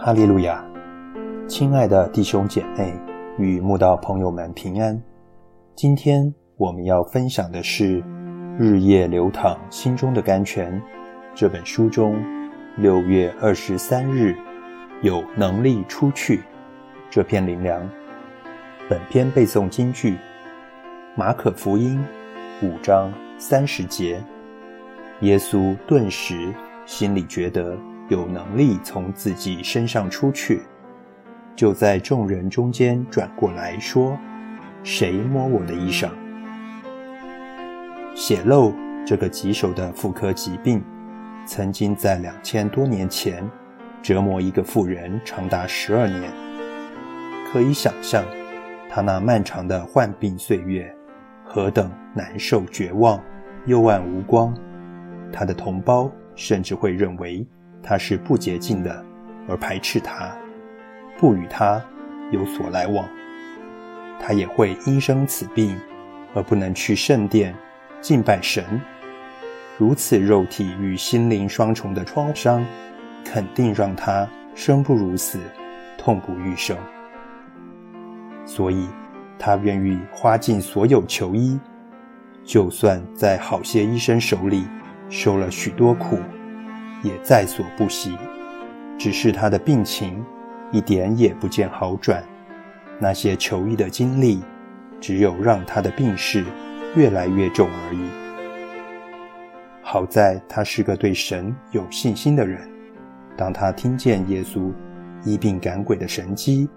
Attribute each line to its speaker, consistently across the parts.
Speaker 1: 哈利路亚，亲爱的弟兄姐妹与慕道朋友们平安。今天我们要分享的是《日夜流淌心中的甘泉》这本书中六月二十三日有能力出去这篇灵粮。本篇背诵金句：马可福音五章三十节。耶稣顿时心里觉得。有能力从自己身上出去，就在众人中间转过来说：“谁摸我的衣裳？”血漏这个棘手的妇科疾病，曾经在两千多年前折磨一个妇人长达十二年。可以想象，她那漫长的患病岁月何等难受、绝望、幽暗无光。她的同胞甚至会认为。他是不洁净的，而排斥他，不与他有所来往。他也会因生此病而不能去圣殿敬拜神。如此肉体与心灵双重的创伤，肯定让他生不如死，痛不欲生。所以，他愿意花尽所有求医，就算在好些医生手里受了许多苦。也在所不惜，只是他的病情一点也不见好转。那些求医的经历，只有让他的病势越来越重而已。好在他是个对神有信心的人。当他听见耶稣医病赶鬼的神迹，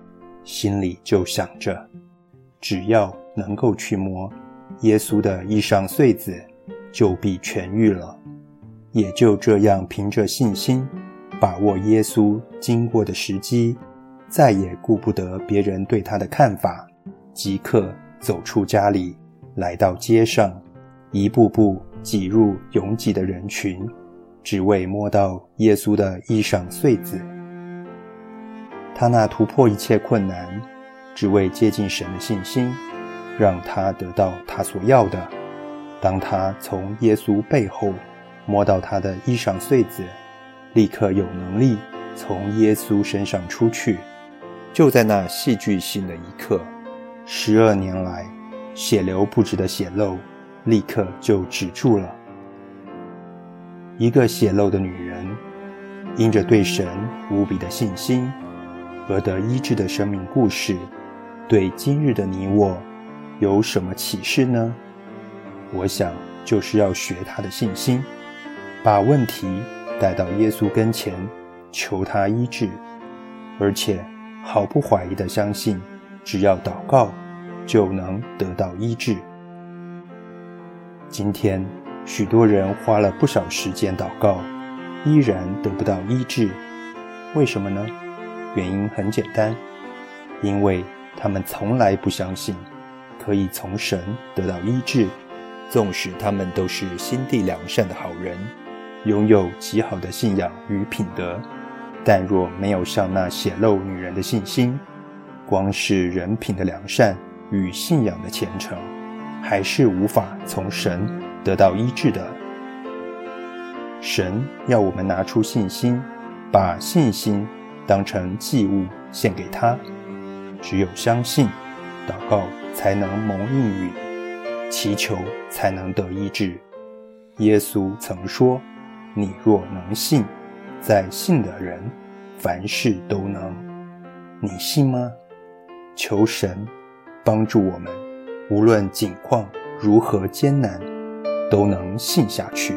Speaker 1: 心里就想着：只要能够去摸耶稣的衣裳穗子，就必痊愈了。也就这样，凭着信心，把握耶稣经过的时机，再也顾不得别人对他的看法，即刻走出家里，来到街上，一步步挤入拥挤的人群，只为摸到耶稣的衣裳穗子。他那突破一切困难，只为接近神的信心，让他得到他所要的。当他从耶稣背后。摸到他的衣裳穗子，立刻有能力从耶稣身上出去。就在那戏剧性的一刻，十二年来血流不止的血漏，立刻就止住了。一个血漏的女人，因着对神无比的信心而得医治的生命故事，对今日的你我有什么启示呢？我想，就是要学她的信心。把问题带到耶稣跟前，求他医治，而且毫不怀疑地相信，只要祷告，就能得到医治。今天，许多人花了不少时间祷告，依然得不到医治，为什么呢？原因很简单，因为他们从来不相信可以从神得到医治，纵使他们都是心地良善的好人。拥有极好的信仰与品德，但若没有像那显露女人的信心，光是人品的良善与信仰的虔诚，还是无法从神得到医治的。神要我们拿出信心，把信心当成祭物献给他。只有相信，祷告才能蒙应允，祈求才能得医治。耶稣曾说。你若能信，在信的人，凡事都能。你信吗？求神帮助我们，无论境况如何艰难，都能信下去。